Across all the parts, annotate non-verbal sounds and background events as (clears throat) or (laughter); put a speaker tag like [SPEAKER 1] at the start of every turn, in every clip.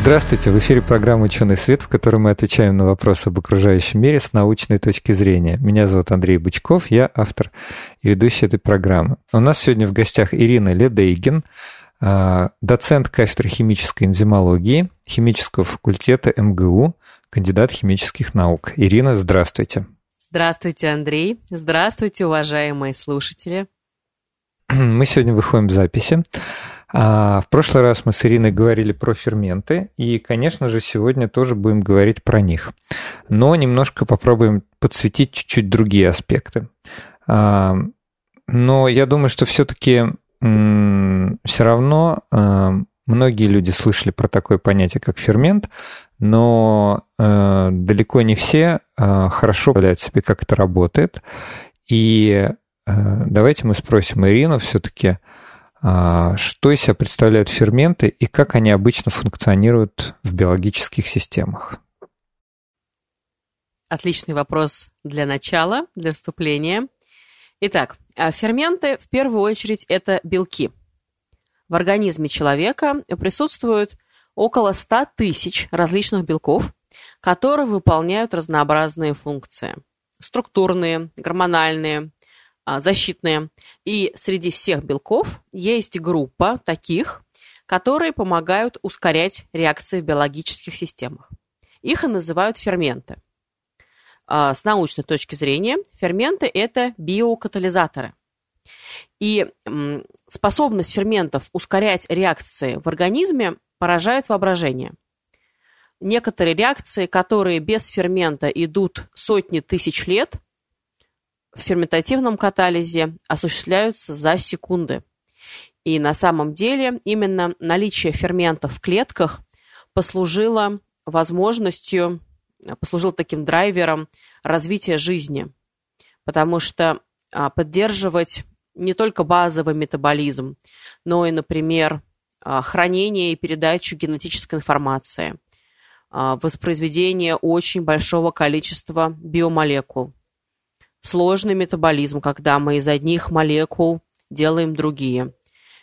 [SPEAKER 1] Здравствуйте, в эфире программа «Ученый свет», в которой мы отвечаем на вопросы об окружающем мире с научной точки зрения. Меня зовут Андрей Бычков, я автор и ведущий этой программы. У нас сегодня в гостях Ирина Ледейгин, а, доцент кафедры химической энзимологии химического факультета МГУ, кандидат химических наук. Ирина, здравствуйте.
[SPEAKER 2] Здравствуйте, Андрей. Здравствуйте, уважаемые слушатели.
[SPEAKER 1] Мы сегодня выходим в записи. А в прошлый раз мы с Ириной говорили про ферменты, и, конечно же, сегодня тоже будем говорить про них. Но немножко попробуем подсветить чуть-чуть другие аспекты. А, но я думаю, что все-таки все равно а, многие люди слышали про такое понятие, как фермент, но а, далеко не все хорошо представляют себе, как это работает. И давайте мы спросим Ирину все-таки, а, что из себя представляют ферменты и как они обычно функционируют в биологических системах?
[SPEAKER 2] Отличный вопрос для начала, для вступления. Итак, а ферменты в первую очередь это белки. В организме человека присутствует около 100 тысяч различных белков, которые выполняют разнообразные функции. Структурные, гормональные, а, защитные. И среди всех белков есть группа таких, которые помогают ускорять реакции в биологических системах. Их и называют ферменты. А, с научной точки зрения, ферменты – это биокатализаторы. И способность ферментов ускорять реакции в организме поражает воображение. Некоторые реакции, которые без фермента идут сотни тысяч лет – в ферментативном катализе осуществляются за секунды. И на самом деле именно наличие ферментов в клетках послужило возможностью, послужило таким драйвером развития жизни. Потому что а, поддерживать не только базовый метаболизм, но и, например, а, хранение и передачу генетической информации, а, воспроизведение очень большого количества биомолекул – Сложный метаболизм, когда мы из одних молекул делаем другие.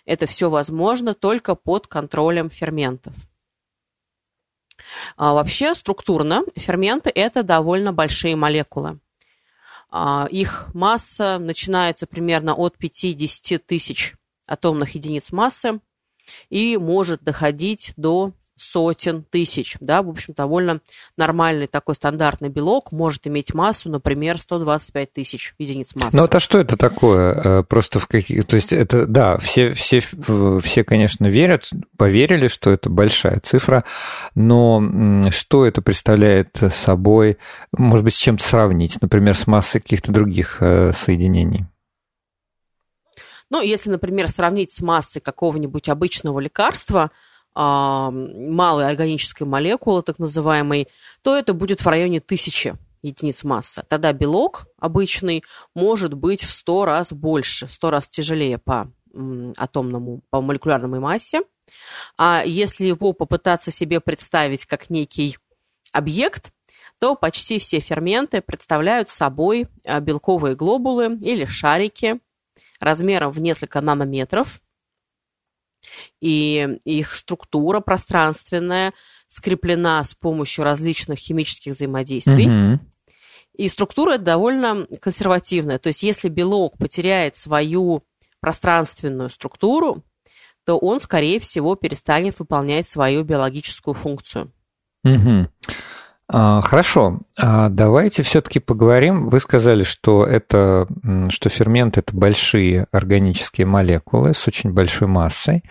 [SPEAKER 2] Это все возможно только под контролем ферментов. А вообще структурно ферменты – это довольно большие молекулы. А их масса начинается примерно от 50 тысяч атомных единиц массы и может доходить до сотен тысяч. Да, в общем, довольно нормальный такой стандартный белок может иметь массу, например, 125 тысяч единиц массы.
[SPEAKER 1] Ну, это что это такое? Э, просто в каких... То есть это, да, все, все, все, конечно, верят, поверили, что это большая цифра, но что это представляет собой? Может быть, с чем-то сравнить? Например, с массой каких-то других э, соединений?
[SPEAKER 2] Ну, если, например, сравнить с массой какого-нибудь обычного лекарства – малой органической молекулы, так называемой, то это будет в районе тысячи единиц массы. Тогда белок обычный может быть в 100 раз больше, в 100 раз тяжелее по атомному, по молекулярной массе. А если его попытаться себе представить как некий объект, то почти все ферменты представляют собой а, белковые глобулы или шарики размером в несколько нанометров, и их структура пространственная скреплена с помощью различных химических взаимодействий. Mm-hmm. И структура довольно консервативная. То есть если белок потеряет свою пространственную структуру, то он, скорее всего, перестанет выполнять свою биологическую функцию.
[SPEAKER 1] Угу. А, хорошо, а давайте все-таки поговорим. Вы сказали, что это, что ферменты это большие органические молекулы с очень большой массой.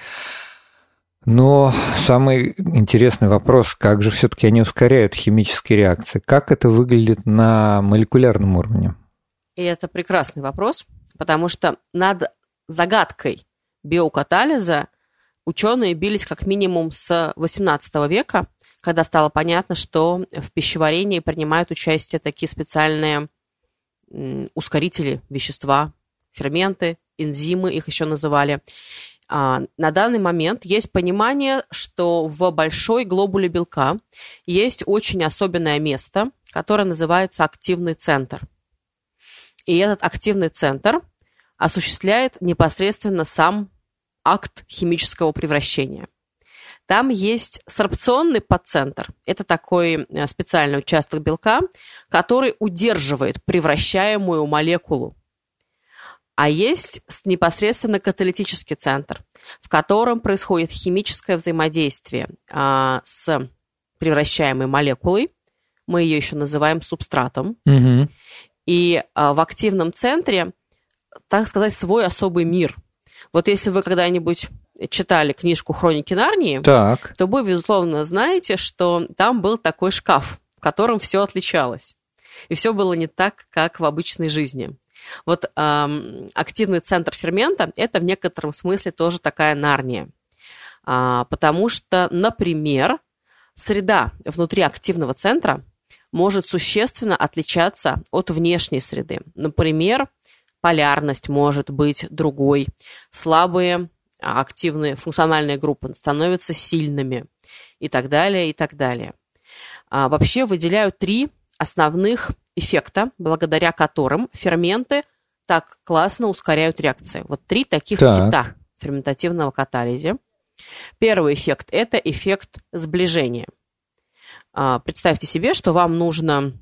[SPEAKER 1] Но самый интересный вопрос, как же все-таки они ускоряют химические реакции? Как это выглядит на молекулярном уровне?
[SPEAKER 2] И это прекрасный вопрос, потому что над загадкой биокатализа ученые бились как минимум с XVIII века, когда стало понятно, что в пищеварении принимают участие такие специальные ускорители вещества, ферменты, энзимы их еще называли. А, на данный момент есть понимание, что в большой глобуле белка есть очень особенное место, которое называется активный центр. И этот активный центр осуществляет непосредственно сам акт химического превращения. Там есть сорбционный подцентр. Это такой э, специальный участок белка, который удерживает превращаемую молекулу. А есть непосредственно каталитический центр, в котором происходит химическое взаимодействие а, с превращаемой молекулой. Мы ее еще называем субстратом. Угу. И а, в активном центре, так сказать, свой особый мир. Вот если вы когда-нибудь читали книжку «Хроники Нарнии», так. то вы, безусловно, знаете, что там был такой шкаф, в котором все отличалось. И все было не так, как в обычной жизни. Вот эм, активный центр фермента – это в некотором смысле тоже такая Нарния. А, потому что, например, среда внутри активного центра может существенно отличаться от внешней среды. Например, полярность может быть другой, слабые а, активные функциональные группы становятся сильными и так далее, и так далее. А, вообще выделяют три основных эффекта, благодаря которым ферменты так классно ускоряют реакции. Вот три таких так. кита ферментативного катализа. Первый эффект – это эффект сближения. А, представьте себе, что вам нужно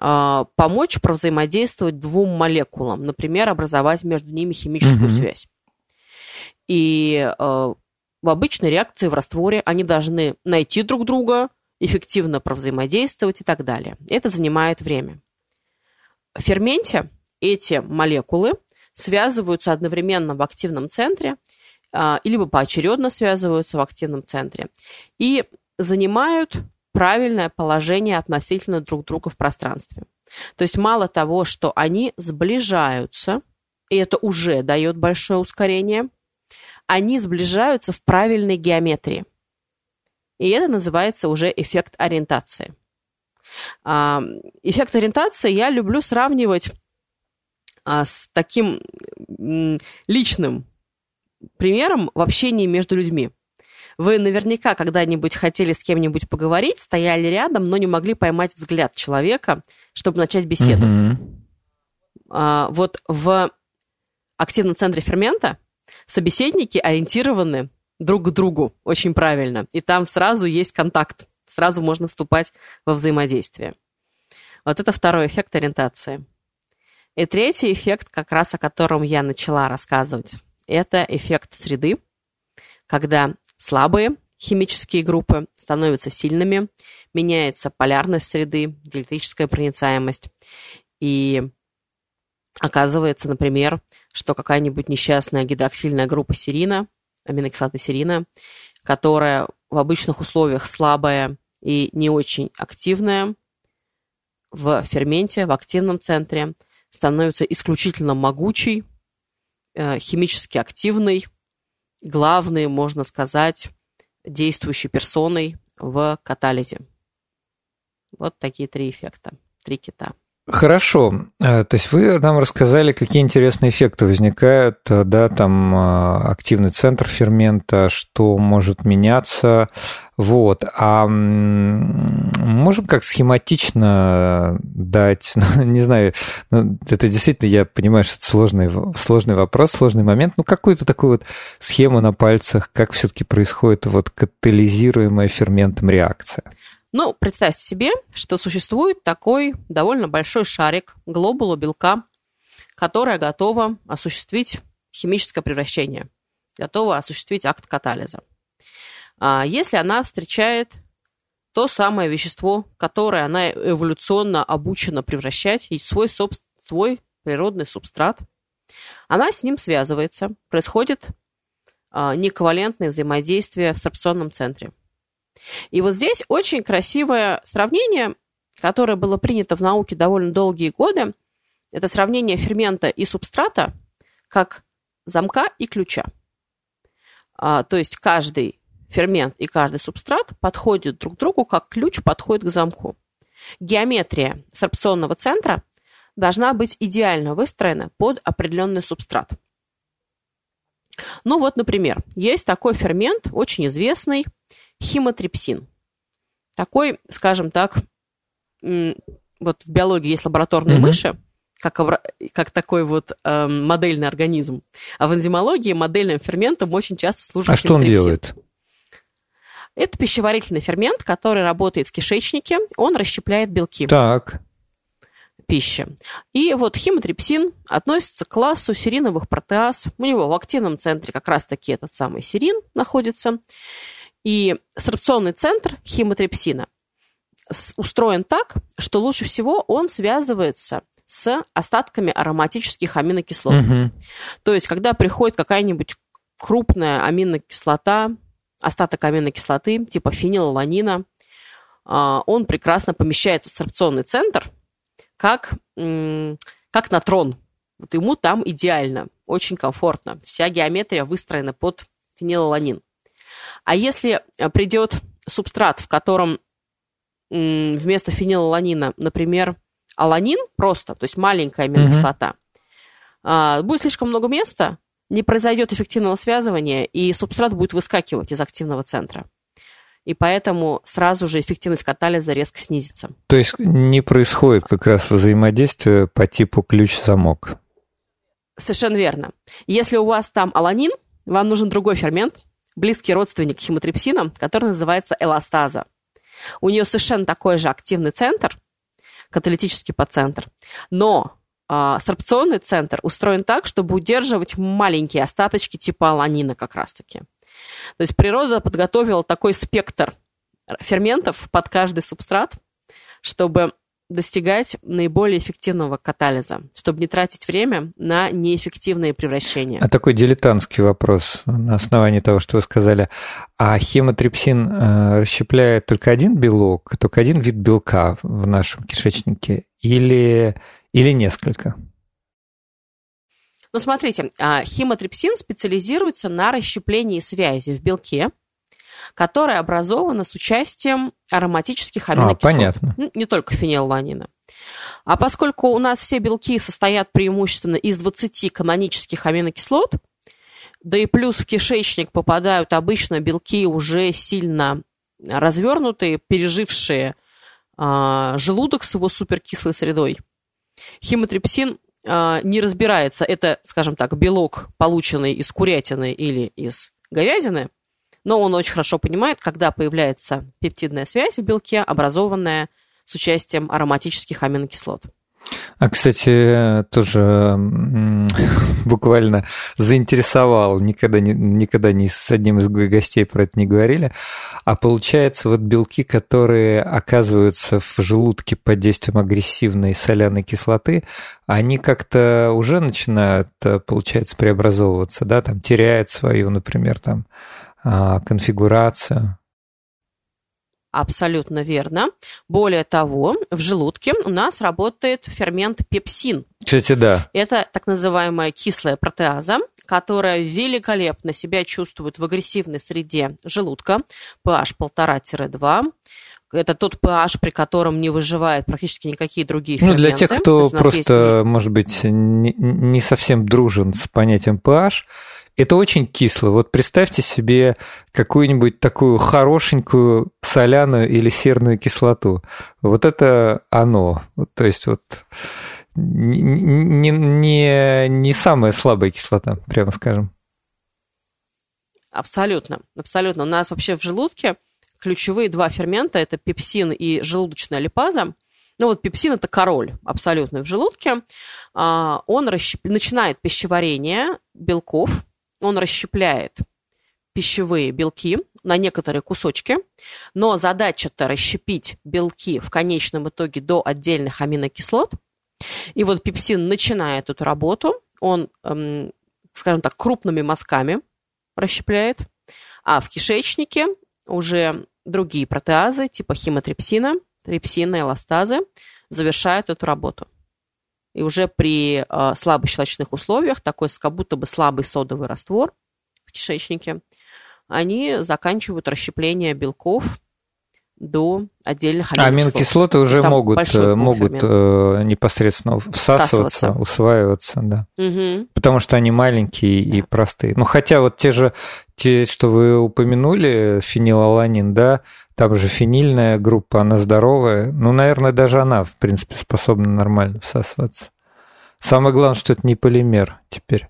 [SPEAKER 2] помочь провзаимодействовать двум молекулам, например, образовать между ними химическую угу. связь. И э, в обычной реакции в растворе они должны найти друг друга, эффективно провзаимодействовать и так далее. Это занимает время. В ферменте эти молекулы связываются одновременно в активном центре, э, либо поочередно связываются в активном центре, и занимают правильное положение относительно друг друга в пространстве. То есть мало того, что они сближаются, и это уже дает большое ускорение, они сближаются в правильной геометрии. И это называется уже эффект ориентации. А, эффект ориентации я люблю сравнивать а, с таким личным примером в общении между людьми. Вы наверняка когда-нибудь хотели с кем-нибудь поговорить, стояли рядом, но не могли поймать взгляд человека, чтобы начать беседу. Mm-hmm. Вот в активном центре фермента собеседники ориентированы друг к другу очень правильно. И там сразу есть контакт, сразу можно вступать во взаимодействие. Вот это второй эффект ориентации. И третий эффект, как раз о котором я начала рассказывать, это эффект среды, когда слабые химические группы становятся сильными, меняется полярность среды, диэлектрическая проницаемость, и оказывается, например, что какая-нибудь несчастная гидроксильная группа серина, аминокислоты серина, которая в обычных условиях слабая и не очень активная, в ферменте, в активном центре, становится исключительно могучей, э, химически активной, главной, можно сказать, действующей персоной в катализе. Вот такие три эффекта, три кита.
[SPEAKER 1] Хорошо. Э, то есть вы нам рассказали, какие интересные эффекты возникают, э, да, там э, активный центр фермента, что может меняться. Вот. А можем как схематично дать, (laughs) ну, не знаю, ну, это действительно, я понимаю, что это сложный, сложный вопрос, сложный момент, ну, какую-то такую вот схему на пальцах, как все-таки происходит вот катализируемая ферментом реакция?
[SPEAKER 2] Ну, представьте себе, что существует такой довольно большой шарик глобула белка, которая готова осуществить химическое превращение, готова осуществить акт катализа. А если она встречает то самое вещество, которое она эволюционно обучена превращать, и свой, свой природный субстрат, она с ним связывается, происходит а, нековалентное взаимодействие в сорбционном центре. И вот здесь очень красивое сравнение, которое было принято в науке довольно долгие годы. Это сравнение фермента и субстрата как замка и ключа. А, то есть каждый фермент и каждый субстрат подходят друг к другу, как ключ подходит к замку. Геометрия сорбционного центра должна быть идеально выстроена под определенный субстрат. Ну вот, например, есть такой фермент, очень известный, химотрипсин. Такой, скажем так, вот в биологии есть лабораторные mm-hmm. мыши, как, как такой вот э, модельный организм. А в энзимологии модельным ферментом очень часто служит
[SPEAKER 1] А что он делает?
[SPEAKER 2] Это пищеварительный фермент, который работает в кишечнике, он расщепляет белки.
[SPEAKER 1] Так.
[SPEAKER 2] Пищи. И вот химотрипсин относится к классу сериновых протеаз. У него в активном центре как раз-таки этот самый серин находится. И сорбционный центр химотрипсина устроен так, что лучше всего он связывается с остатками ароматических аминокислот. Угу. То есть, когда приходит какая-нибудь крупная аминокислота, остаток аминокислоты, типа фенилаланина, а, он прекрасно помещается в сорбционный центр, как, как натрон. Вот ему там идеально, очень комфортно. Вся геометрия выстроена под фенилаланин. А если э, придет субстрат, в котором вместо фенилаланина, например, аланин просто, то есть маленькая аминокислота, mm-hmm. будет слишком много места, не произойдет эффективного связывания, и субстрат будет выскакивать из активного центра. И поэтому сразу же эффективность катализа резко снизится.
[SPEAKER 1] То есть не происходит как раз взаимодействие по типу ключ-замок.
[SPEAKER 2] Совершенно верно. Если у вас там аланин, вам нужен другой фермент, близкий родственник химотрипсина, который называется эластаза. У нее совершенно такой же активный центр, каталитический подцентр, но э, сорбционный центр устроен так, чтобы удерживать маленькие остаточки типа аланина как раз-таки. То есть природа подготовила такой спектр ферментов под каждый субстрат, чтобы достигать наиболее эффективного катализа, чтобы не тратить время на неэффективные превращения.
[SPEAKER 1] А такой дилетантский вопрос на основании того, что вы сказали. А хемотрипсин э, расщепляет только один белок, только один вид белка в нашем кишечнике или, или несколько?
[SPEAKER 2] Ну, смотрите, а, химотрипсин специализируется на расщеплении связи в белке, которая образована с участием ароматических а, аминокислот.
[SPEAKER 1] А, понятно.
[SPEAKER 2] Не только фенилланина. А поскольку у нас все белки состоят преимущественно из 20 канонических аминокислот, да и плюс в кишечник попадают обычно белки уже сильно развернутые, пережившие э, желудок с его суперкислой средой. Химотрипсин э, не разбирается, это, скажем так, белок, полученный из курятины или из говядины, но он очень хорошо понимает, когда появляется пептидная связь в белке, образованная с участием ароматических аминокислот.
[SPEAKER 1] А, кстати, тоже (laughs) буквально заинтересовал, никогда, никогда ни с одним из гостей про это не говорили, а получается вот белки, которые оказываются в желудке под действием агрессивной соляной кислоты, они как-то уже начинают, э, получается, преобразовываться, да, там теряют свою, например, там конфигурацию.
[SPEAKER 2] Абсолютно верно. Более того, в желудке у нас работает фермент пепсин.
[SPEAKER 1] Кстати, да.
[SPEAKER 2] Это так называемая кислая протеаза, которая великолепно себя чувствует в агрессивной среде желудка, pH 1,5-2. Это тот pH, при котором не выживают практически никакие другие ферменты.
[SPEAKER 1] Ну, для тех, кто То просто, есть... может быть, не, не совсем дружен с понятием pH, это очень кисло. Вот представьте себе какую-нибудь такую хорошенькую соляную или серную кислоту. Вот это оно. То есть вот не, не, не самая слабая кислота, прямо скажем.
[SPEAKER 2] Абсолютно, абсолютно. У нас вообще в желудке ключевые два фермента – это пепсин и желудочная липаза. Ну вот пепсин – это король абсолютно в желудке. А, он расщеп... начинает пищеварение белков, он расщепляет пищевые белки на некоторые кусочки, но задача-то расщепить белки в конечном итоге до отдельных аминокислот. И вот пепсин начинает эту работу, он, эм, скажем так, крупными мазками расщепляет, а в кишечнике уже другие протеазы типа химотрипсина, трипсина, эластазы завершают эту работу. И уже при э, слабых щелочных условиях, такой как будто бы слабый содовый раствор в кишечнике, они заканчивают расщепление белков до отдельных
[SPEAKER 1] аминокислоты уже могут, э, могут э, непосредственно всасываться, всасываться. усваиваться, да. Угу. Потому что они маленькие да. и простые. Ну, хотя вот те же, те, что вы упомянули, фенилаланин, да, там же фенильная группа, она здоровая. Ну, наверное, даже она, в принципе, способна нормально всасываться. Самое главное, что это не полимер теперь.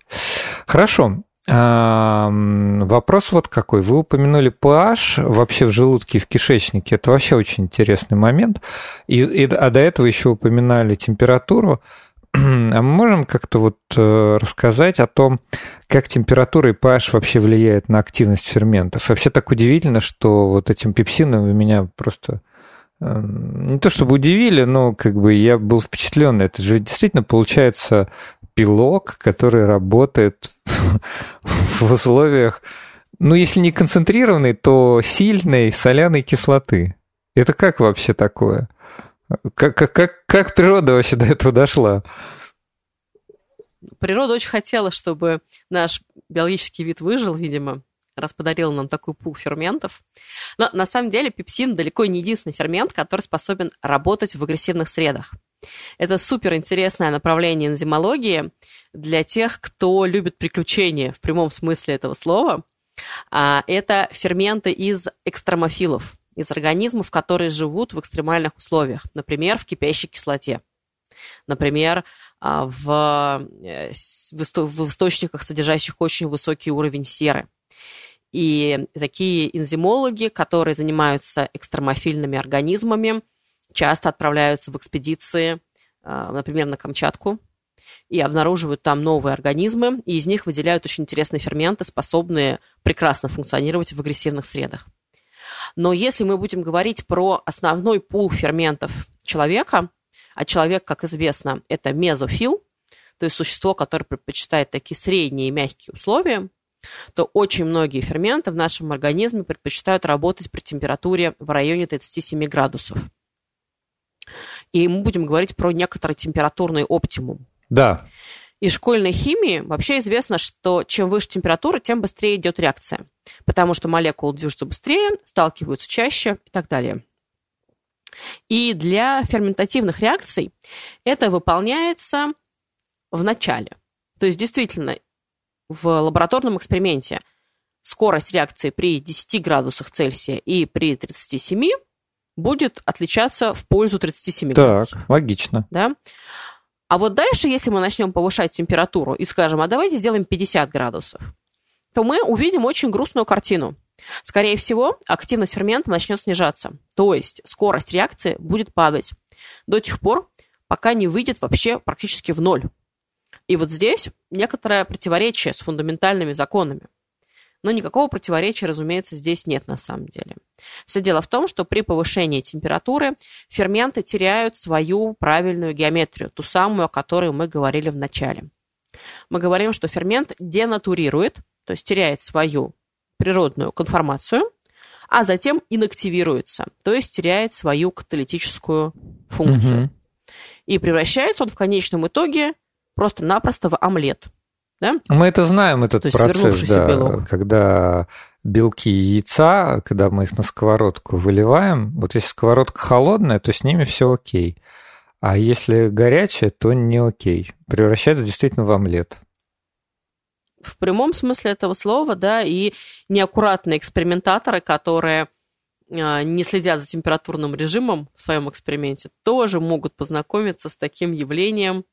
[SPEAKER 1] Хорошо. Вопрос вот какой. Вы упомянули pH вообще в желудке и в кишечнике. Это вообще очень интересный момент. И, и, а до этого еще упоминали температуру. (clears throat) А мы можем как-то вот э, рассказать о том, как температура и pH вообще влияет на активность ферментов? Вообще так удивительно, что вот этим пепсином вы меня просто эм, не то чтобы удивили, но как бы я был впечатлен. Это же действительно получается пилок, который работает (laughs) в условиях, ну, если не концентрированной, то сильной соляной кислоты. Это как вообще такое? Как, как, как, как природа вообще до этого дошла?
[SPEAKER 2] Природа очень хотела, чтобы наш биологический вид выжил, видимо, раз подарила нам такой пул ферментов. Но на самом деле пепсин далеко не единственный фермент, который способен работать в агрессивных средах. Это супер интересное направление энзимологии для тех, кто любит приключения в прямом смысле этого слова. А, это ферменты из экстремофилов, из организмов, которые живут в экстремальных условиях, например, в кипящей кислоте, например, а, в, э, в источниках, содержащих очень высокий уровень серы. И такие энзимологи, которые занимаются экстремофильными организмами, часто отправляются в экспедиции, а, например, на Камчатку, и обнаруживают там новые организмы, и из них выделяют очень интересные ферменты, способные прекрасно функционировать в агрессивных средах. Но если мы будем говорить про основной пул ферментов человека, а человек, как известно, это мезофил, то есть существо, которое предпочитает такие средние мягкие условия, то очень многие ферменты в нашем организме предпочитают работать при температуре в районе 37 градусов. И мы будем говорить про некоторый температурный оптимум.
[SPEAKER 1] Да.
[SPEAKER 2] Из школьной химии вообще известно, что чем выше температура, тем быстрее идет реакция, потому что молекулы движутся быстрее, сталкиваются чаще и так далее. И для ферментативных реакций это выполняется в начале. То есть действительно в лабораторном эксперименте скорость реакции при 10 градусах Цельсия и при 37 будет отличаться в пользу 37
[SPEAKER 1] так,
[SPEAKER 2] градусов.
[SPEAKER 1] Так, логично.
[SPEAKER 2] Да? А вот дальше, если мы начнем повышать температуру и скажем, а давайте сделаем 50 градусов, то мы увидим очень грустную картину. Скорее всего, активность фермента начнет снижаться, то есть скорость реакции будет падать до тех пор, пока не выйдет вообще практически в ноль. И вот здесь некоторое противоречие с фундаментальными законами. Но никакого противоречия, разумеется, здесь нет на самом деле. Все дело в том, что при повышении температуры ферменты теряют свою правильную геометрию, ту самую, о которой мы говорили в начале. Мы говорим, что фермент денатурирует, то есть теряет свою природную конформацию, а затем инактивируется, то есть теряет свою каталитическую функцию. Угу. И превращается он в конечном итоге просто-напросто в омлет – да?
[SPEAKER 1] Мы это знаем, этот То процесс, да, белок. когда белки яйца, когда мы их на сковородку выливаем, вот если сковородка холодная, то с ними все окей. А если горячая, то не окей. Превращается действительно в омлет.
[SPEAKER 2] В прямом смысле этого слова, да, и неаккуратные экспериментаторы, которые а, не следят за температурным режимом в своем эксперименте, тоже могут познакомиться с таким явлением.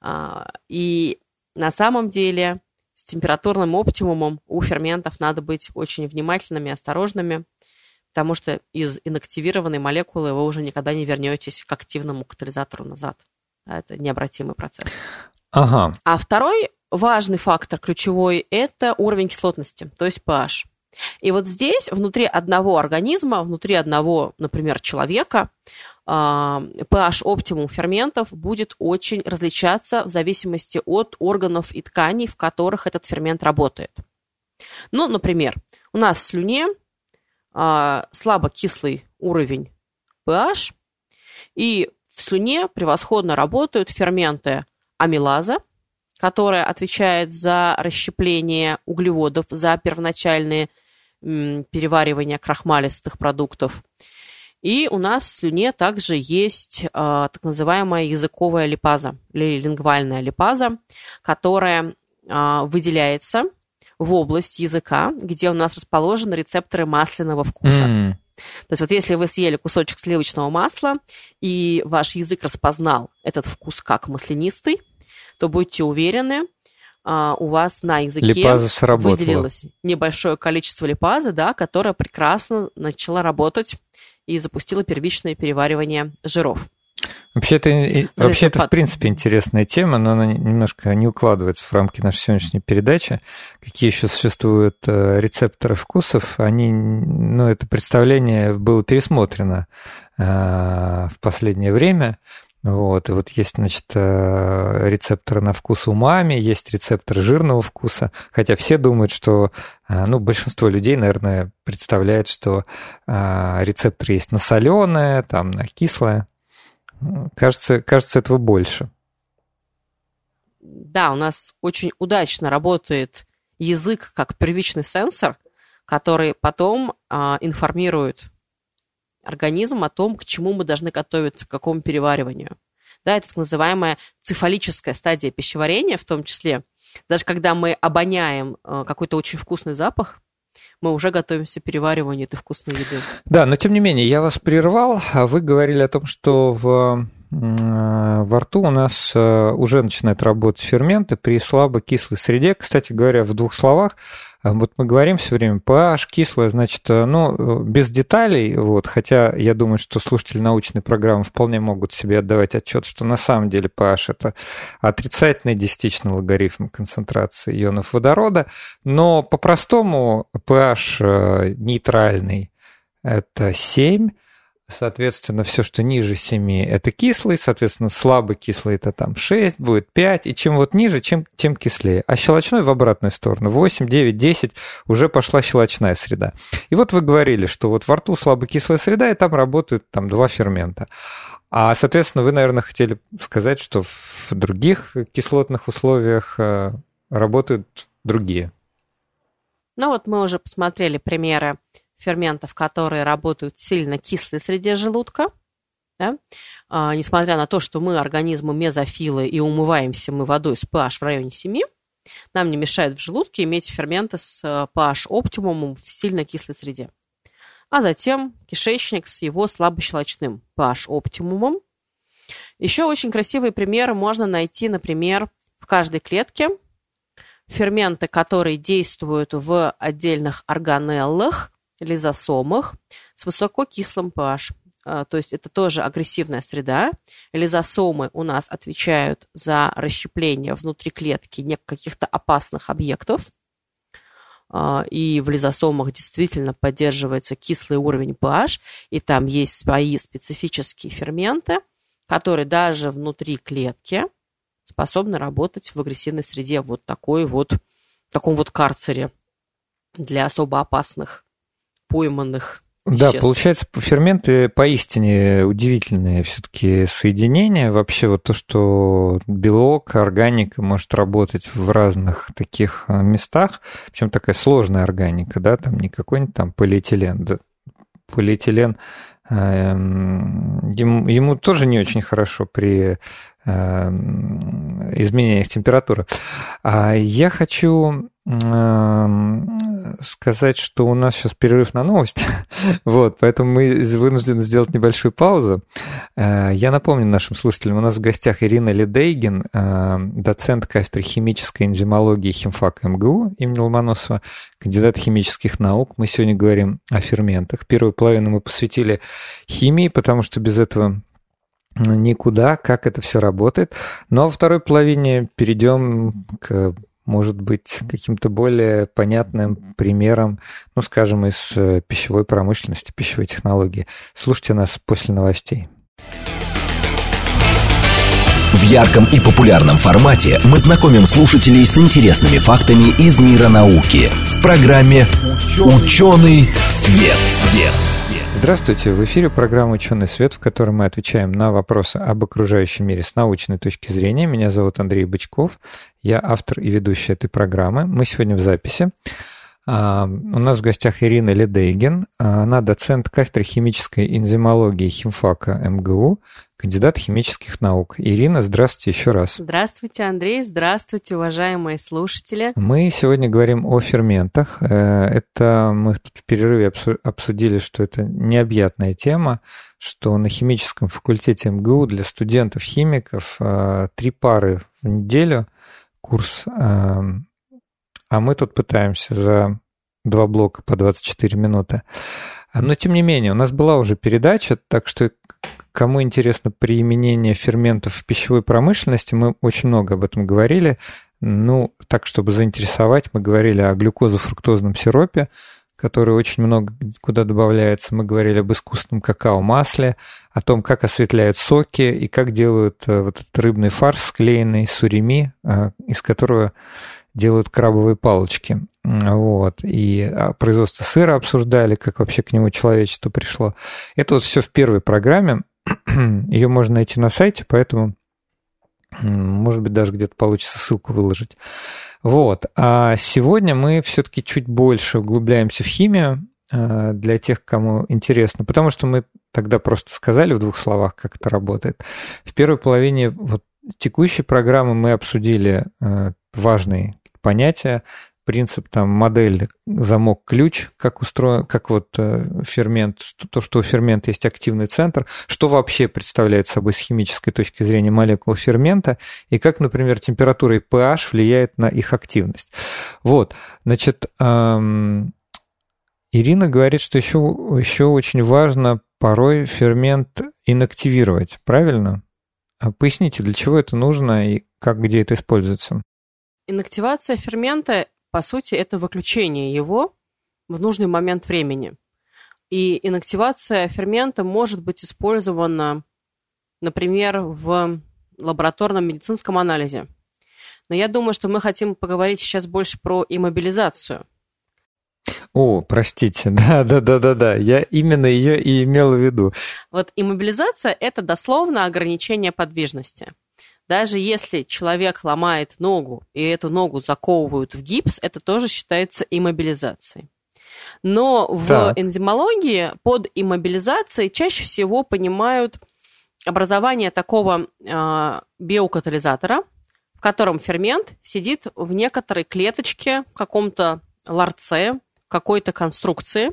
[SPEAKER 2] А, и на самом деле с температурным оптимумом у ферментов надо быть очень внимательными, осторожными, потому что из инактивированной молекулы вы уже никогда не вернетесь к активному катализатору назад. Это необратимый процесс.
[SPEAKER 1] Ага.
[SPEAKER 2] А второй важный фактор, ключевой, это уровень кислотности, то есть pH. И вот здесь, внутри одного организма, внутри одного, например, человека, pH оптимум ферментов будет очень различаться в зависимости от органов и тканей, в которых этот фермент работает. Ну, например, у нас в слюне а, слабо кислый уровень pH, и в слюне превосходно работают ферменты амилаза, которая отвечает за расщепление углеводов, за первоначальные переваривание крахмалистых продуктов. И у нас в слюне также есть э, так называемая языковая липаза или лингвальная липаза, которая э, выделяется в область языка, где у нас расположены рецепторы масляного вкуса. Mm. То есть вот если вы съели кусочек сливочного масла, и ваш язык распознал этот вкус как маслянистый, то будьте уверены, а, у вас на языке
[SPEAKER 1] Липаза
[SPEAKER 2] выделилось небольшое количество липазы, да, которое прекрасно начала работать и запустила первичное переваривание жиров.
[SPEAKER 1] Вообще это, вообще это в принципе интересная тема, но она немножко не укладывается в рамки нашей сегодняшней передачи. Какие еще существуют э, рецепторы вкусов? Они, ну, это представление было пересмотрено э, в последнее время. Вот, и вот есть, значит, э, рецепторы на вкус умами, есть рецепторы жирного вкуса, хотя все думают, что, ну, большинство людей, наверное, представляет, что рецепторы есть на соленое, там, на кислое. Кажется, кажется, этого больше.
[SPEAKER 2] Да, у нас очень удачно работает язык как первичный сенсор, который потом а, информирует организм о том, к чему мы должны готовиться, к какому перевариванию. Да, это так называемая цефалическая стадия пищеварения в том числе. Даже когда мы обоняем а, какой-то очень вкусный запах, мы уже готовимся к перевариванию этой вкусной еды.
[SPEAKER 1] Да, но тем не менее, я вас прервал, а вы говорили о том, что в во рту у нас э, уже начинают работать ферменты при слабо кислой среде. Кстати говоря, в двух словах, э, вот мы говорим все время pH кислое, значит, э, ну, без деталей, вот, хотя я думаю, что слушатели научной программы вполне могут себе отдавать отчет, что на самом деле pH это отрицательный десятичный логарифм концентрации ионов водорода, но по-простому pH нейтральный это 7, Соответственно, все, что ниже 7, это кислый, соответственно, слабо кислый это там 6, будет 5, и чем вот ниже, чем, тем кислее. А щелочной в обратную сторону, 8, 9, 10, уже пошла щелочная среда. И вот вы говорили, что вот во рту слабокислая среда, и там работают там два фермента. А, соответственно, вы, наверное, хотели сказать, что в других кислотных условиях э, работают другие.
[SPEAKER 2] Ну вот мы уже посмотрели примеры ферментов, которые работают сильно кислой среде желудка, да? а, несмотря на то, что мы организмы мезофилы и умываемся мы водой с pH в районе 7, нам не мешает в желудке иметь ферменты с э, pH оптимумом в сильно кислой среде. А затем кишечник с его слабощелочным pH оптимумом. Еще очень красивые примеры можно найти, например, в каждой клетке. Ферменты, которые действуют в отдельных органеллах, лизосомах с высококислым pH. А, то есть это тоже агрессивная среда. Лизосомы у нас отвечают за расщепление внутри клетки каких-то опасных объектов. А, и в лизосомах действительно поддерживается кислый уровень pH, и там есть свои специфические ферменты, которые даже внутри клетки способны работать в агрессивной среде вот такой вот, в таком вот карцере для особо опасных пойманных
[SPEAKER 1] да, получается, ферменты поистине удивительные все-таки соединения. Вообще вот то, что белок, органика может работать в разных таких а, местах, причем такая сложная органика, да, там не какой-нибудь там полиэтилен. Да, полиэтилен эм, ему, ему тоже не очень хорошо при эм, изменениях температуры. А я хочу сказать, что у нас сейчас перерыв на новости, (laughs) вот, поэтому мы вынуждены сделать небольшую паузу. Э, я напомню нашим слушателям, у нас в гостях Ирина Ледейгин, э, доцент кафедры химической энзимологии химфак МГУ имени Ломоносова, кандидат химических наук. Мы сегодня говорим о ферментах. Первую половину мы посвятили химии, потому что без этого никуда, как это все работает. Но во второй половине перейдем к может быть каким-то более понятным примером, ну, скажем, из э, пищевой промышленности, пищевой технологии. Слушайте нас после новостей.
[SPEAKER 3] В ярком и популярном формате мы знакомим слушателей с интересными фактами из мира науки в программе «Ученый свет». свет.
[SPEAKER 1] Здравствуйте, в эфире программа «Ученый свет», в которой мы отвечаем на вопросы об окружающем мире с научной точки зрения. Меня зовут Андрей Бычков, я автор и ведущий этой программы. Мы сегодня в записи. А, у нас в гостях Ирина Ледейген. Она доцент кафедры химической энзимологии химфака МГУ, кандидат химических наук. Ирина, здравствуйте еще раз.
[SPEAKER 2] Здравствуйте, Андрей. Здравствуйте, уважаемые слушатели.
[SPEAKER 1] Мы сегодня говорим о ферментах. Э, это мы тут в перерыве обсудили, что это необъятная тема, что на химическом факультете МГУ для студентов-химиков э, три пары в неделю курс э, а мы тут пытаемся за два блока по 24 минуты. Но, тем не менее, у нас была уже передача, так что кому интересно применение ферментов в пищевой промышленности, мы очень много об этом говорили. Ну, так, чтобы заинтересовать, мы говорили о глюкозо-фруктозном сиропе, который очень много куда добавляется. Мы говорили об искусственном какао-масле, о том, как осветляют соки и как делают э, вот этот рыбный фарш склеенный сурими, э, из которого делают крабовые палочки. Вот. И а, производство сыра обсуждали, как вообще к нему человечество пришло. Это вот все в первой программе. (clears throat) Ее можно найти на сайте, поэтому, может быть, даже где-то получится ссылку выложить. Вот. А сегодня мы все-таки чуть больше углубляемся в химию а, для тех, кому интересно, потому что мы тогда просто сказали в двух словах, как это работает. В первой половине вот текущей программы мы обсудили а, важные понятия, принцип там модель замок ключ как устроен как вот э, фермент то что у фермента есть активный центр что вообще представляет собой с химической точки зрения молекул фермента и как например температура и pH влияет на их активность. Вот значит эм, Ирина говорит что еще еще очень важно порой фермент инактивировать правильно? А поясните для чего это нужно и как где это используется
[SPEAKER 2] Инактивация фермента, по сути, это выключение его в нужный момент времени. И инактивация фермента может быть использована, например, в лабораторном медицинском анализе. Но я думаю, что мы хотим поговорить сейчас больше про иммобилизацию.
[SPEAKER 1] О, простите, (laughs) да, да, да, да, да, я именно ее и имел в виду.
[SPEAKER 2] Вот иммобилизация – это дословно ограничение подвижности. Даже если человек ломает ногу, и эту ногу заковывают в гипс, это тоже считается иммобилизацией. Но в да. энзимологии под иммобилизацией чаще всего понимают образование такого э, биокатализатора, в котором фермент сидит в некоторой клеточке, в каком-то ларце, какой-то конструкции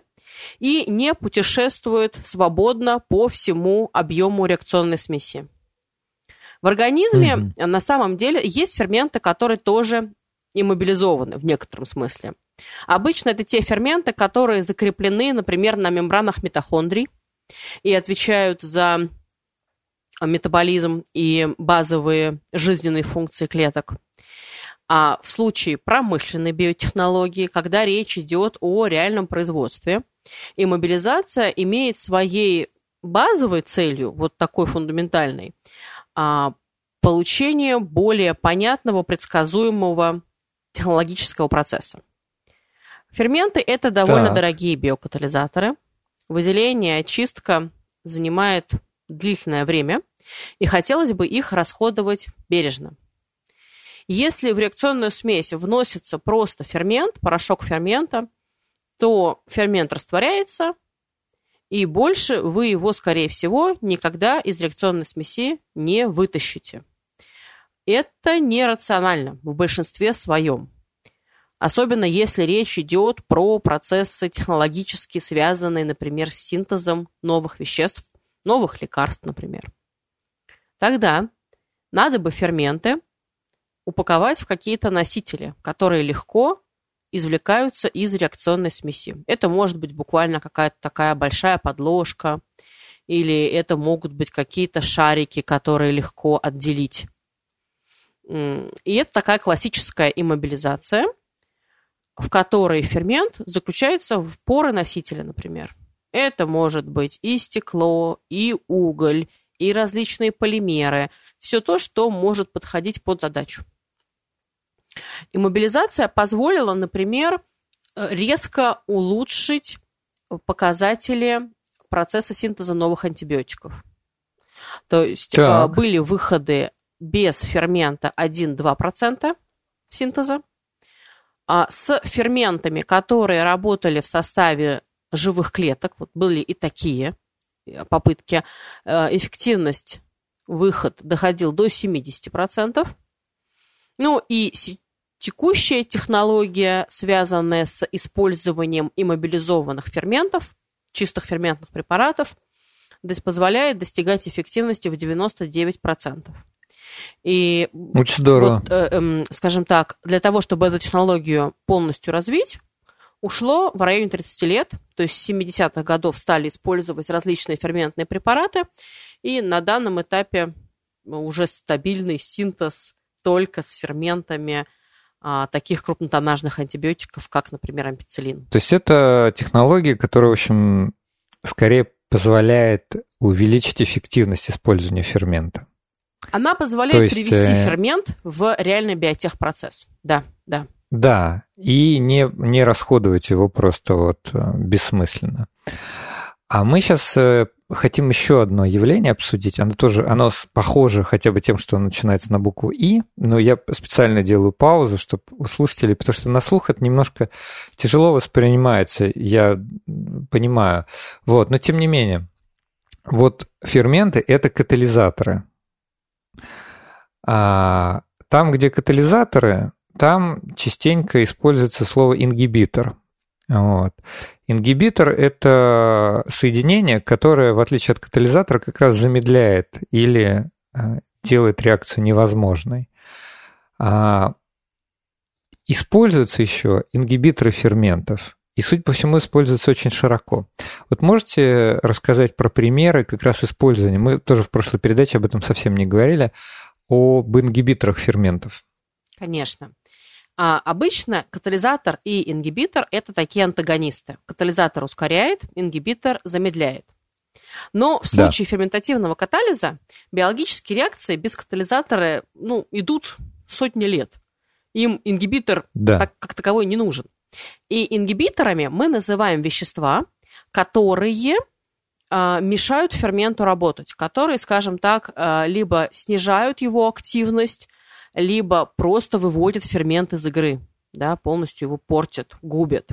[SPEAKER 2] и не путешествует свободно по всему объему реакционной смеси. В организме mm-hmm. на самом деле есть ферменты, которые тоже иммобилизованы в некотором смысле. Обычно это те ферменты, которые закреплены, например, на мембранах митохондрий и отвечают за метаболизм и базовые жизненные функции клеток. А в случае промышленной биотехнологии, когда речь идет о реальном производстве, иммобилизация имеет своей базовой целью, вот такой фундаментальной, получение более понятного, предсказуемого технологического процесса. Ферменты – это довольно так. дорогие биокатализаторы. Выделение, очистка занимает длительное время, и хотелось бы их расходовать бережно. Если в реакционную смесь вносится просто фермент, порошок фермента, то фермент растворяется, и больше вы его, скорее всего, никогда из реакционной смеси не вытащите. Это нерационально в большинстве своем. Особенно если речь идет про процессы технологически связанные, например, с синтезом новых веществ, новых лекарств, например. Тогда надо бы ферменты упаковать в какие-то носители, которые легко извлекаются из реакционной смеси. Это может быть буквально какая-то такая большая подложка, или это могут быть какие-то шарики, которые легко отделить. И это такая классическая иммобилизация, в которой фермент заключается в поры носителя, например. Это может быть и стекло, и уголь, и различные полимеры. Все то, что может подходить под задачу. Иммобилизация позволила, например, э, резко улучшить показатели процесса синтеза новых антибиотиков. То есть э, так. были выходы без фермента 1-2% синтеза, а, с ферментами, которые работали в составе живых клеток, вот были и такие э, попытки, э, эффективность, выход доходил до 70%. Ну и текущая технология, связанная с использованием иммобилизованных ферментов, чистых ферментных препаратов, позволяет достигать эффективности в 99%. И
[SPEAKER 1] Очень здорово.
[SPEAKER 2] Вот, э, э, скажем так, для того, чтобы эту технологию полностью развить, ушло в районе 30 лет, то есть с 70-х годов стали использовать различные ферментные препараты, и на данном этапе уже стабильный синтез только с ферментами таких крупнотоннажных антибиотиков, как, например, ампицилин.
[SPEAKER 1] То есть это технология, которая, в общем, скорее позволяет увеличить эффективность использования фермента.
[SPEAKER 2] Она позволяет есть, привести э, фермент в реальный биотехпроцесс. Да, да.
[SPEAKER 1] Да, и не, не расходовать его просто вот э, бессмысленно. А мы сейчас э, хотим еще одно явление обсудить. Оно тоже, оно похоже хотя бы тем, что оно начинается на букву «и», но я специально делаю паузу, чтобы у слушателей, потому что на слух это немножко тяжело воспринимается, я понимаю. Вот, но тем не менее, вот ферменты – это катализаторы. А там, где катализаторы, там частенько используется слово ингибитор. Вот. Ингибитор – это соединение, которое, в отличие от катализатора, как раз замедляет или а, делает реакцию невозможной. А используются еще ингибиторы ферментов. И, судя по всему, используются очень широко. Вот можете рассказать про примеры как раз использования? Мы тоже в прошлой передаче об этом совсем не говорили, об ингибиторах ферментов.
[SPEAKER 2] Конечно. А обычно катализатор и ингибитор – это такие антагонисты. Катализатор ускоряет, ингибитор замедляет. Но в случае да. ферментативного катализа биологические реакции без катализатора ну, идут сотни лет. Им ингибитор да. так, как таковой не нужен. И ингибиторами мы называем вещества, которые э, мешают ферменту работать, которые, скажем так, э, либо снижают его активность, либо просто выводят фермент из игры, да, полностью его портят, губят.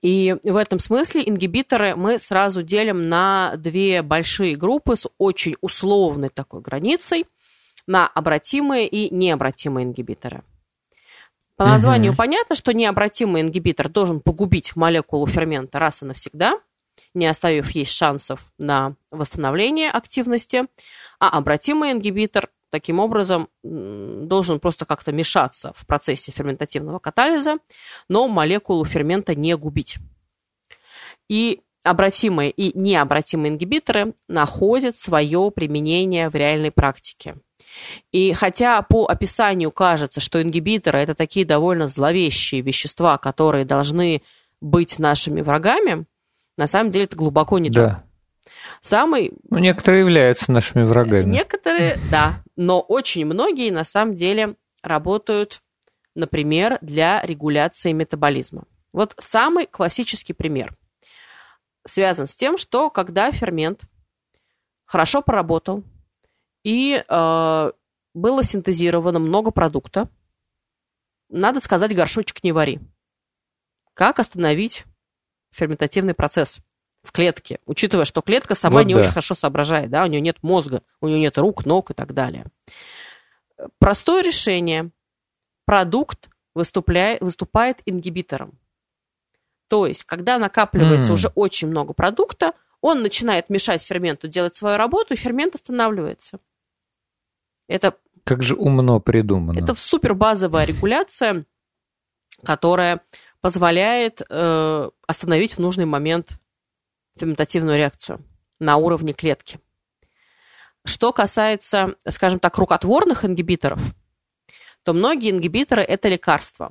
[SPEAKER 2] И в этом смысле ингибиторы мы сразу делим на две большие группы с очень условной такой границей, на обратимые и необратимые ингибиторы. По названию угу. понятно, что необратимый ингибитор должен погубить молекулу фермента раз и навсегда, не оставив ей шансов на восстановление активности, а обратимый ингибитор таким образом должен просто как-то мешаться в процессе ферментативного катализа, но молекулу фермента не губить. И обратимые и необратимые ингибиторы находят свое применение в реальной практике. И хотя по описанию кажется, что ингибиторы это такие довольно зловещие вещества, которые должны быть нашими врагами, на самом деле это глубоко не да. так. Самый...
[SPEAKER 1] Ну, некоторые являются нашими врагами.
[SPEAKER 2] Некоторые, да. Но очень многие, на самом деле, работают, например, для регуляции метаболизма. Вот самый классический пример связан с тем, что когда фермент хорошо поработал и э, было синтезировано много продукта, надо сказать, горшочек не вари. Как остановить ферментативный процесс? В клетке, учитывая, что клетка сама вот не да. очень хорошо соображает, да, у нее нет мозга, у нее нет рук, ног и так далее. Простое решение. Продукт выступляет, выступает ингибитором. То есть, когда накапливается mm. уже очень много продукта, он начинает мешать ферменту делать свою работу, и фермент останавливается. Это
[SPEAKER 1] как же умно придумано.
[SPEAKER 2] Это супер базовая регуляция, которая позволяет э, остановить в нужный момент ферментативную реакцию на уровне клетки. Что касается, скажем так, рукотворных ингибиторов, то многие ингибиторы – это лекарства.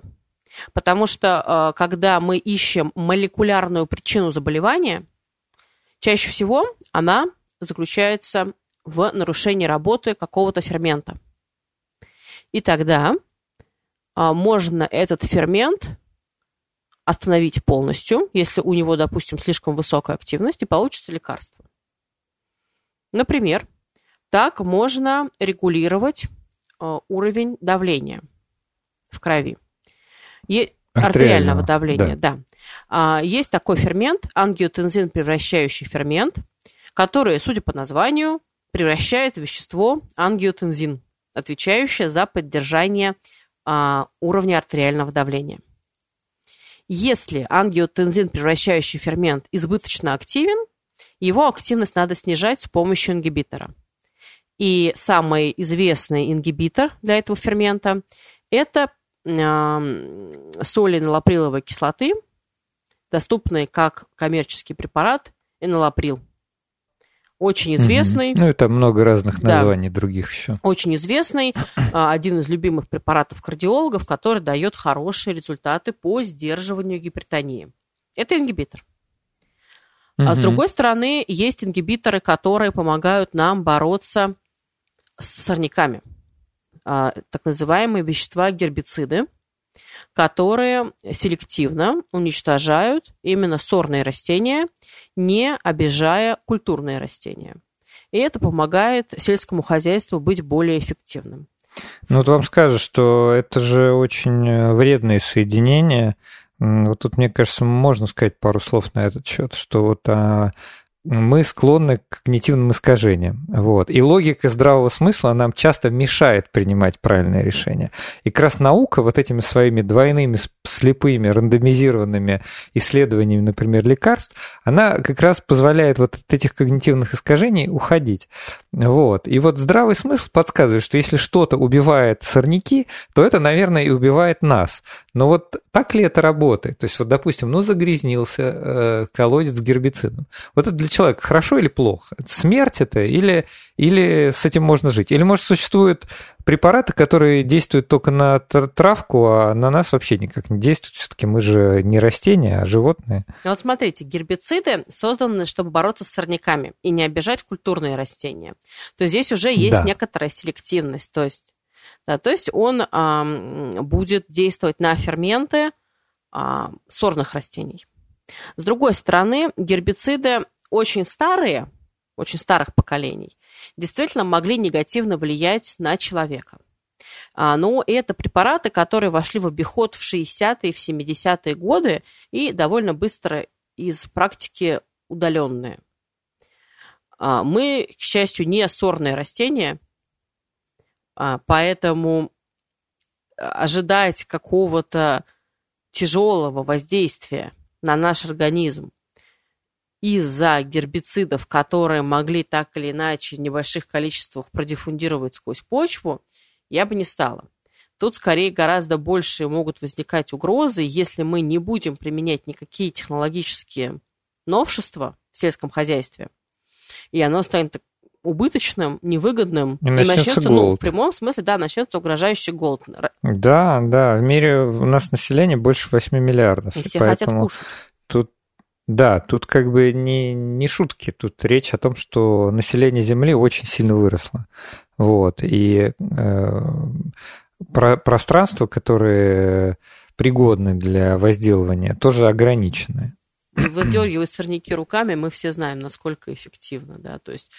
[SPEAKER 2] Потому что, э, когда мы ищем молекулярную причину заболевания, чаще всего она заключается в нарушении работы какого-то фермента. И тогда э, можно этот фермент остановить полностью, если у него, допустим, слишком высокая активность, и получится лекарство. Например, так можно регулировать э, уровень давления в крови. Е... Артериального, давления, да. да. А, есть такой фермент, ангиотензин превращающий фермент, который, судя по названию, превращает в вещество ангиотензин, отвечающее за поддержание а, уровня артериального давления. Если ангиотензин превращающий фермент избыточно активен, его активность надо снижать с помощью ингибитора. И самый известный ингибитор для этого фермента – это соли энолаприловой кислоты, доступные как коммерческий препарат энолаприл. Очень известный.
[SPEAKER 1] Ну, это много разных названий да, других еще.
[SPEAKER 2] Очень известный, а, один из любимых препаратов кардиологов, который дает хорошие результаты по сдерживанию гипертонии. Это ингибитор. А с другой стороны, есть ингибиторы, которые помогают нам бороться с сорняками. А, так называемые вещества гербициды, которые селективно уничтожают именно сорные растения, не обижая культурные растения. И это помогает сельскому хозяйству быть более эффективным.
[SPEAKER 1] Ну вот вам скажут, что это же очень э, вредные соединения, вот тут, мне кажется, можно сказать пару слов на этот счет, что вот а, мы склонны к когнитивным искажениям. Вот. И логика здравого смысла нам часто мешает принимать правильные решения. И как раз наука вот этими своими двойными слепыми рандомизированными исследованиями, например, лекарств, она как раз позволяет вот от этих когнитивных искажений уходить. Вот. И вот здравый смысл подсказывает, что если что-то убивает сорняки, то это, наверное, и убивает нас. Но вот так ли это работает? То есть вот, допустим, ну загрязнился э, колодец гербицидом. Вот это для человека хорошо или плохо? Смерть это или, или с этим можно жить? Или, может, существуют препараты, которые действуют только на травку, а на нас вообще никак не действуют? Все-таки мы же не растения, а животные.
[SPEAKER 2] Ну вот смотрите, гербициды созданы, чтобы бороться с сорняками и не обижать культурные растения. То есть здесь уже есть да. некоторая селективность. То есть, да, то есть он а, будет действовать на ферменты а, сорных растений. С другой стороны, гербициды очень старые, очень старых поколений, действительно могли негативно влиять на человека. А, но это препараты, которые вошли в обиход в 60-е, в 70-е годы и довольно быстро из практики удаленные. А, мы, к счастью, не сорные растения, а, поэтому ожидать какого-то тяжелого воздействия на наш организм из-за гербицидов, которые могли так или иначе в небольших количествах продиффундировать сквозь почву, я бы не стала. Тут скорее гораздо больше могут возникать угрозы, если мы не будем применять никакие технологические новшества в сельском хозяйстве, и оно станет убыточным, невыгодным,
[SPEAKER 1] и начнется, и начнется ну,
[SPEAKER 2] в прямом смысле, да, начнется угрожающий голод.
[SPEAKER 1] Да, да, в мире у нас население больше 8 миллиардов.
[SPEAKER 2] И все поэтому хотят кушать.
[SPEAKER 1] Тут да, тут как бы не, не шутки, тут речь о том, что население Земли очень сильно выросло. Вот, и э, про, пространства, которые пригодны для возделывания, тоже ограничены.
[SPEAKER 2] Выдергивать сорняки руками мы все знаем, насколько эффективно, да, то есть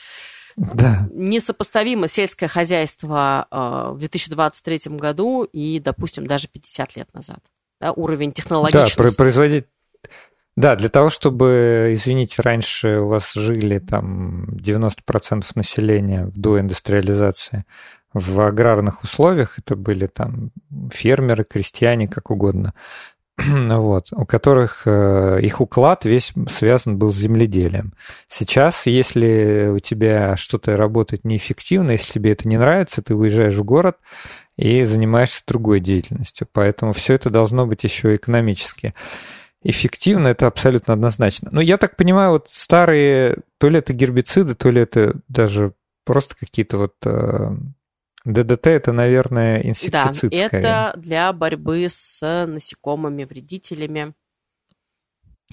[SPEAKER 2] да. Несопоставимо сельское хозяйство э, в 2023 году и, допустим, даже 50 лет назад. Да, уровень технологичности.
[SPEAKER 1] Да, производить да, для того, чтобы, извините, раньше у вас жили там 90% населения до индустриализации в аграрных условиях, это были там фермеры, крестьяне, как угодно, (clears throat) вот, у которых э, их уклад весь связан был с земледелием. Сейчас, если у тебя что-то работает неэффективно, если тебе это не нравится, ты уезжаешь в город и занимаешься другой деятельностью. Поэтому все это должно быть еще экономически эффективно, это абсолютно однозначно. Но я так понимаю, вот старые, то ли это гербициды, то ли это даже просто какие-то вот э, ДДТ это, наверное, инсектицид.
[SPEAKER 2] Да, скорее. это для борьбы с насекомыми, вредителями.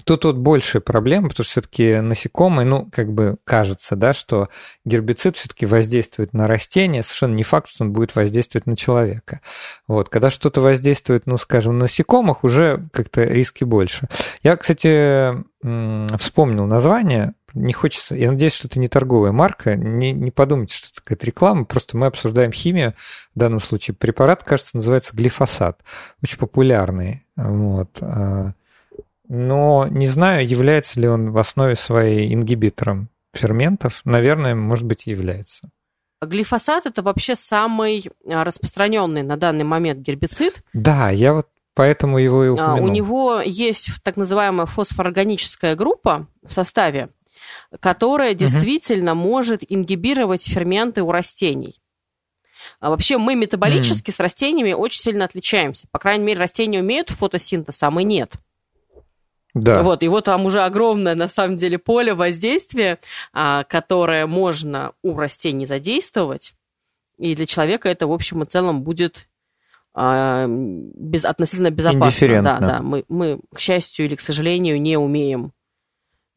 [SPEAKER 1] Тут вот большая проблема, потому что все-таки насекомые, ну, как бы кажется, да, что гербицид все-таки воздействует на растения, совершенно не факт, что он будет воздействовать на человека. Вот, когда что-то воздействует, ну, скажем, на насекомых, уже как-то риски больше. Я, кстати, вспомнил название, не хочется... Я надеюсь, что это не торговая марка. Не, не подумайте, что это какая-то реклама. Просто мы обсуждаем химию. В данном случае препарат, кажется, называется глифосат. Очень популярный. Вот. А, но не знаю, является ли он в основе своей ингибитором ферментов. Наверное, может быть, является.
[SPEAKER 2] Глифосат это вообще самый а, распространенный на данный момент гербицид.
[SPEAKER 1] Да, я вот поэтому его и а, упомянул.
[SPEAKER 2] У него есть так называемая фосфорорганическая группа в составе, которая действительно угу. может ингибировать ферменты у растений. А вообще мы метаболически mm. с растениями очень сильно отличаемся. По крайней мере, растения умеют фотосинтез, а мы нет. Да. Вот, и вот вам уже огромное, на самом деле, поле воздействия, а, которое можно у растений задействовать. И для человека это, в общем и целом, будет а, без, относительно безопасно. Да, да. Мы, мы, к счастью или к сожалению, не умеем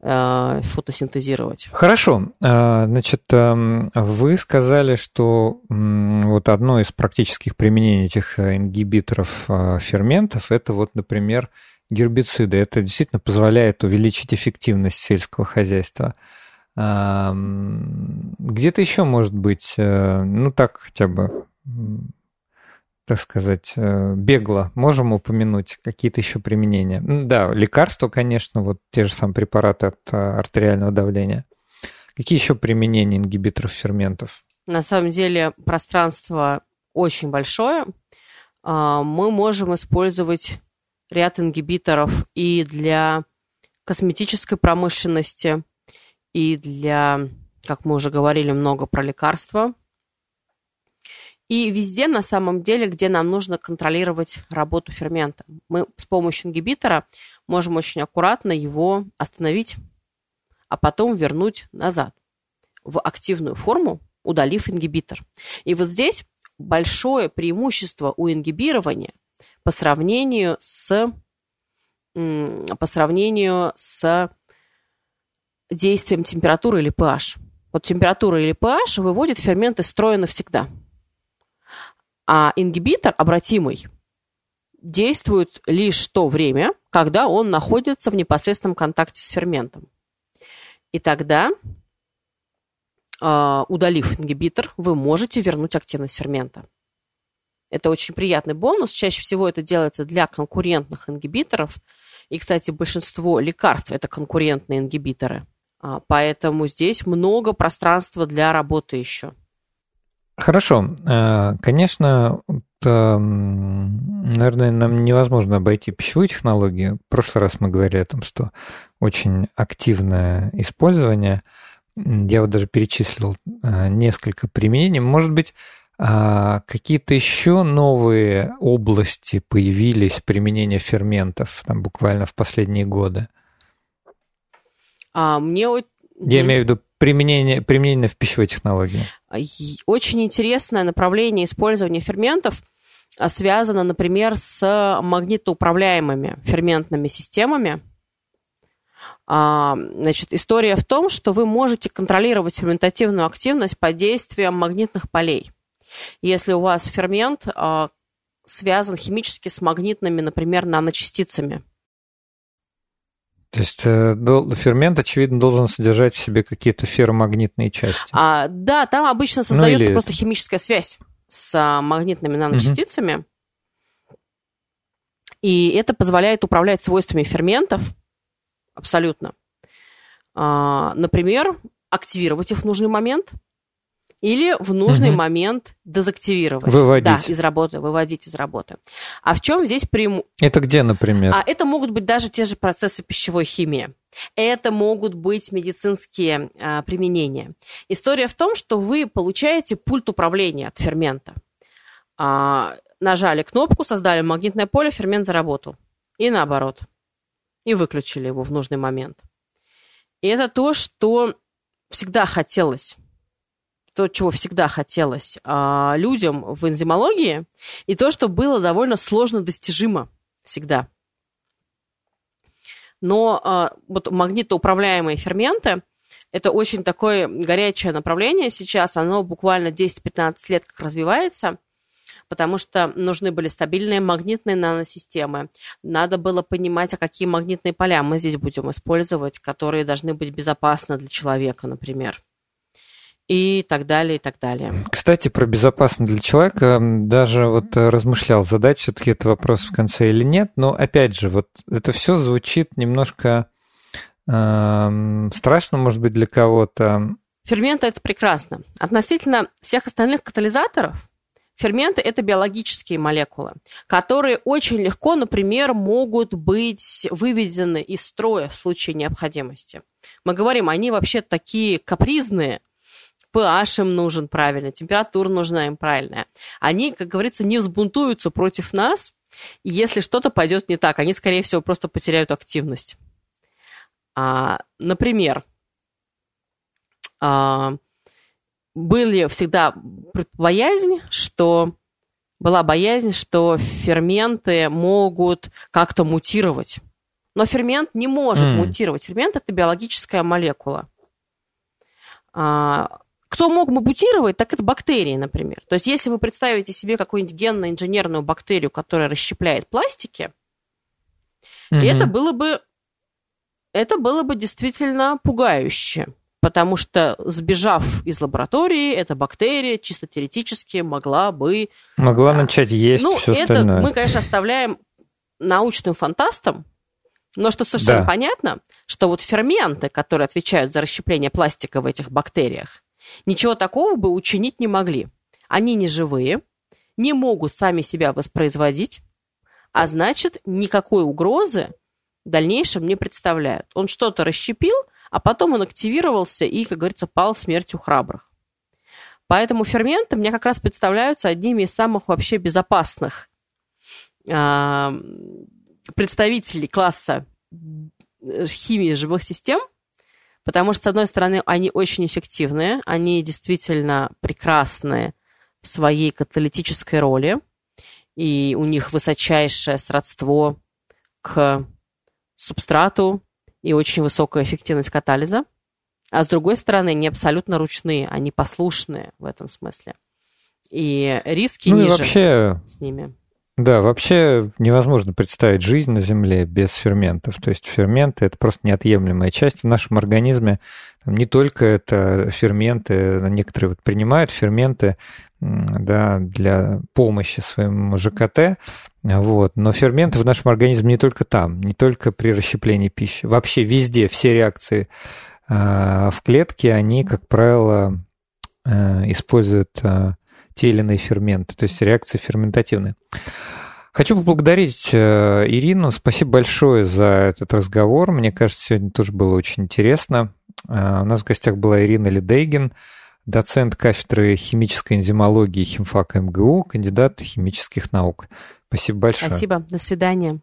[SPEAKER 2] а, фотосинтезировать.
[SPEAKER 1] Хорошо. Значит, эм, вы сказали, что вот одно из практических применений этих э, ингибиторов ферментов, это вот, например, гербициды. Это действительно позволяет увеличить эффективность сельского хозяйства. Где-то еще может быть, э, ну так хотя бы, так сказать, э, бегло можем упомянуть какие-то еще применения. Да, лекарства, конечно, вот те же самые препараты от э, артериального давления. Какие еще применения ингибиторов ферментов?
[SPEAKER 2] На самом деле пространство очень большое. А, мы можем использовать ряд ингибиторов и для косметической промышленности, и для, как мы уже говорили, много про лекарства. И везде, на самом деле, где нам нужно контролировать работу фермента. Мы с помощью ингибитора можем очень аккуратно его остановить, а потом вернуть назад в активную форму, удалив ингибитор. И вот здесь большое преимущество у ингибирования – по сравнению с по сравнению с действием температуры или pH. Вот температура или pH выводит фермент из строя навсегда. А ингибитор обратимый действует лишь то время, когда он находится в непосредственном контакте с ферментом. И тогда, а, удалив ингибитор, вы можете вернуть активность фермента. Это очень приятный бонус. Чаще всего это делается для конкурентных ингибиторов. И, кстати, большинство лекарств – это конкурентные ингибиторы. А, поэтому здесь много пространства для работы еще.
[SPEAKER 1] Хорошо. А, конечно, наверное, нам невозможно обойти пищевую технологию. В прошлый раз мы говорили о том, что очень активное использование. Я вот даже перечислил а, несколько применений. Может быть, а какие-то еще новые области появились применения ферментов там буквально в последние годы?
[SPEAKER 2] А, мне...
[SPEAKER 1] Я имею в виду применение, применение в пищевой технологии.
[SPEAKER 2] Очень интересное направление использования ферментов а, связано, например, с магнитоуправляемыми ферментными системами. А, значит, история в том, что вы можете контролировать ферментативную активность под действием магнитных полей. Если у вас фермент а, связан химически с магнитными, например, наночастицами.
[SPEAKER 1] То есть э, фермент, очевидно, должен содержать в себе какие-то ферромагнитные части.
[SPEAKER 2] А, да, там обычно ну, создается ну, или... просто химическая связь с а, магнитными наночастицами. Угу. И это позволяет управлять свойствами ферментов абсолютно. А, например, активировать их в нужный момент – или в нужный угу. момент дезактивировать.
[SPEAKER 1] Выводить.
[SPEAKER 2] Да, из работы, выводить из работы. А в чем здесь преимущество?
[SPEAKER 1] Это где, например?
[SPEAKER 2] А это могут быть даже те же процессы пищевой химии. Это могут быть медицинские а, применения. История в том, что вы получаете пульт управления от фермента. А, нажали кнопку, создали магнитное поле, фермент заработал. И наоборот. И выключили его в нужный момент. И это то, что всегда хотелось то, чего всегда хотелось а, людям в энзимологии, и то, что было довольно сложно достижимо всегда. Но а, вот магнитоуправляемые ферменты – это очень такое горячее направление сейчас, оно буквально 10-15 лет как развивается. потому что нужны были стабильные магнитные наносистемы. Надо было понимать, а какие магнитные поля мы здесь будем использовать, которые должны быть безопасны для человека, например и так далее, и так далее.
[SPEAKER 1] Кстати, про безопасность для человека даже вот э, размышлял, задать все-таки этот вопрос в конце или нет, но опять же, вот это все звучит немножко э, страшно, может быть, для кого-то.
[SPEAKER 2] Ферменты – это прекрасно. Относительно всех остальных катализаторов, Ферменты – это биологические молекулы, которые очень легко, например, могут быть выведены из строя в случае необходимости. Мы говорим, они вообще такие капризные, pH им нужен правильный, температура нужна им правильная. Они, как говорится, не взбунтуются против нас, если что-то пойдет не так. Они, скорее всего, просто потеряют активность. А, например, а, были всегда боязнь, что была боязнь, что ферменты могут как-то мутировать. Но фермент не может mm. мутировать. Фермент это биологическая молекула. А, кто мог мутировать, так это бактерии, например. То есть, если вы представите себе какую-нибудь генно-инженерную бактерию, которая расщепляет пластики, mm-hmm. это было бы это было бы действительно пугающе, потому что, сбежав из лаборатории, эта бактерия чисто теоретически могла бы...
[SPEAKER 1] Могла а, начать есть ну, все это остальное.
[SPEAKER 2] мы, конечно, оставляем научным фантастам, но что совершенно да. понятно, что вот ферменты, которые отвечают за расщепление пластика в этих бактериях, Ничего такого бы учинить не могли. Они не живые, не могут сами себя воспроизводить, а значит, никакой угрозы в дальнейшем не представляют. Он что-то расщепил, а потом он активировался и, как говорится, пал смертью храбрых. Поэтому ферменты мне как раз представляются одними из самых вообще безопасных э, представителей класса химии живых систем – Потому что, с одной стороны, они очень эффективные, они действительно прекрасные в своей каталитической роли, и у них высочайшее сродство к субстрату и очень высокая эффективность катализа. А с другой стороны, они абсолютно ручные, они послушные в этом смысле. И риски ну ниже и вообще... с ними.
[SPEAKER 1] Да, вообще невозможно представить жизнь на Земле без ферментов. То есть ферменты — это просто неотъемлемая часть в нашем организме. Там не только это ферменты, некоторые вот принимают ферменты да, для помощи своему ЖКТ, вот. но ферменты в нашем организме не только там, не только при расщеплении пищи. Вообще везде все реакции э, в клетке, они, как правило, э, используют э, те или иные ферменты, то есть реакции ферментативные. Хочу поблагодарить э, Ирину. Спасибо большое за этот разговор. Мне кажется, сегодня тоже было очень интересно. Э, у нас в гостях была Ирина Ледейгин, доцент кафедры химической энзимологии химфака МГУ, кандидат химических наук. Спасибо большое.
[SPEAKER 2] Спасибо. До свидания.